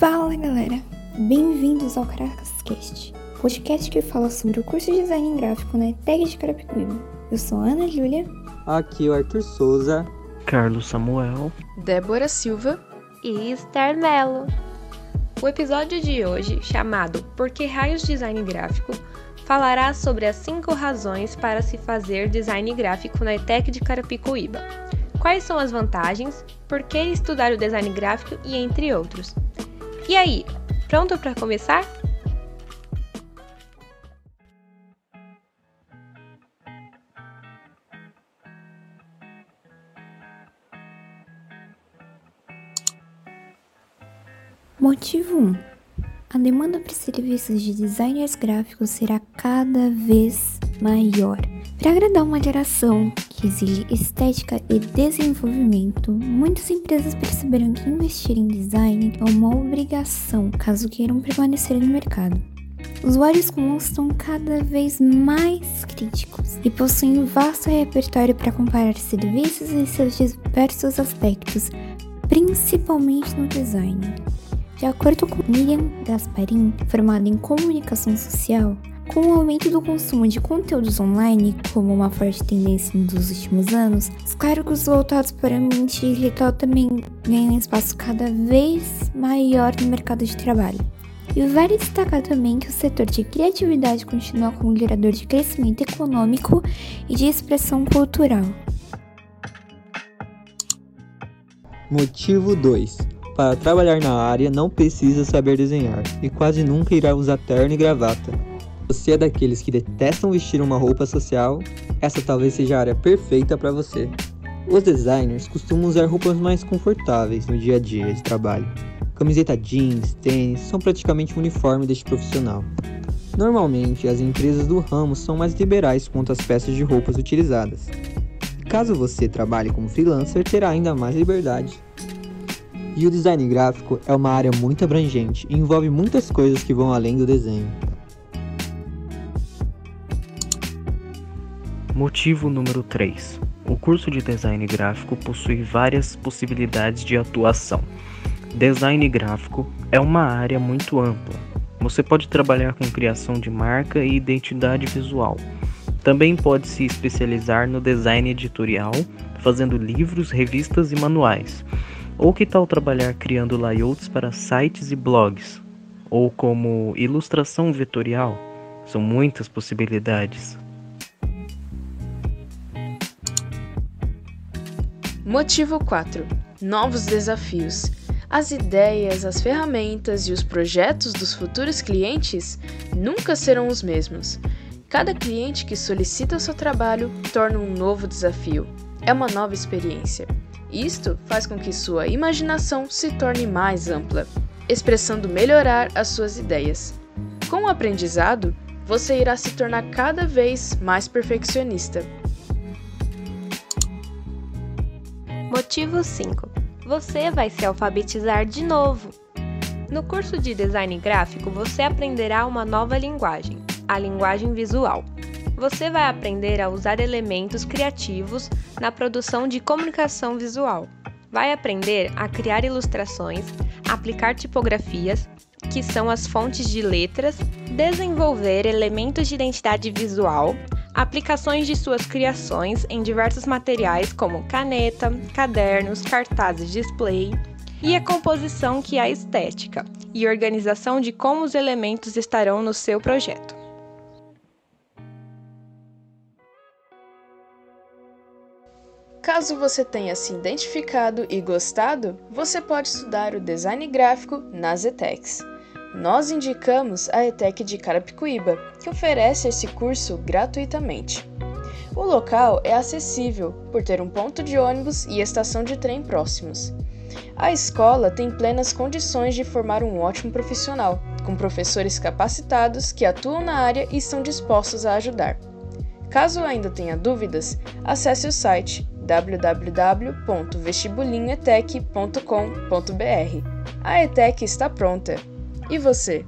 Fala galera, bem-vindos ao Caracascast, podcast que fala sobre o curso de design gráfico na ETEC de Carapicuíba. Eu sou a Ana Júlia. Aqui é o Arthur Souza. Carlos Samuel. Débora Silva. E Esther Mello. O episódio de hoje, chamado Por que Raios Design Gráfico, falará sobre as 5 razões para se fazer design gráfico na ETEC de Carapicuíba. Quais são as vantagens, por que estudar o design gráfico e entre outros. E aí, pronto para começar? Motivo 1. A demanda por serviços de designers gráficos será cada vez maior. Para agradar uma geração que exige estética e desenvolvimento, muitas empresas perceberam que investir em design é uma obrigação caso queiram permanecer no mercado. Usuários comuns estão cada vez mais críticos e possuem um vasto repertório para comparar serviços em seus diversos aspectos, principalmente no design. De acordo com Miriam Gasparin, formada em comunicação social, com o aumento do consumo de conteúdos online como uma forte tendência nos últimos anos, os cargos voltados para a mente digital também ganham espaço cada vez maior no mercado de trabalho. E vale destacar também que o setor de criatividade continua como gerador de crescimento econômico e de expressão cultural. Motivo 2. Para trabalhar na área não precisa saber desenhar e quase nunca irá usar terno e gravata. Você é daqueles que detestam vestir uma roupa social? Essa talvez seja a área perfeita para você. Os designers costumam usar roupas mais confortáveis no dia a dia de trabalho. Camiseta jeans, tênis são praticamente o uniforme deste profissional. Normalmente, as empresas do ramo são mais liberais quanto às peças de roupas utilizadas. Caso você trabalhe como freelancer, terá ainda mais liberdade e o design gráfico é uma área muito abrangente e envolve muitas coisas que vão além do desenho. Motivo número 3. O curso de design gráfico possui várias possibilidades de atuação. Design gráfico é uma área muito ampla. Você pode trabalhar com criação de marca e identidade visual. Também pode se especializar no design editorial, fazendo livros, revistas e manuais. Ou que tal trabalhar criando layouts para sites e blogs? Ou como ilustração vetorial? São muitas possibilidades. Motivo 4: Novos desafios. As ideias, as ferramentas e os projetos dos futuros clientes nunca serão os mesmos. Cada cliente que solicita seu trabalho torna um novo desafio. É uma nova experiência. Isto faz com que sua imaginação se torne mais ampla, expressando melhorar as suas ideias. Com o aprendizado, você irá se tornar cada vez mais perfeccionista. Motivo 5. Você vai se alfabetizar de novo. No curso de design gráfico, você aprenderá uma nova linguagem, a linguagem visual você vai aprender a usar elementos criativos na produção de comunicação visual. Vai aprender a criar ilustrações, aplicar tipografias, que são as fontes de letras, desenvolver elementos de identidade visual, aplicações de suas criações em diversos materiais como caneta, cadernos, cartazes display, e a composição que é a estética, e organização de como os elementos estarão no seu projeto. Caso você tenha se identificado e gostado, você pode estudar o design gráfico nas ETECs. Nós indicamos a ETEC de Carapicuíba, que oferece esse curso gratuitamente. O local é acessível por ter um ponto de ônibus e estação de trem próximos. A escola tem plenas condições de formar um ótimo profissional, com professores capacitados que atuam na área e estão dispostos a ajudar. Caso ainda tenha dúvidas, acesse o site www.vestibulinhoetec.com.br. A ETEC está pronta. E você?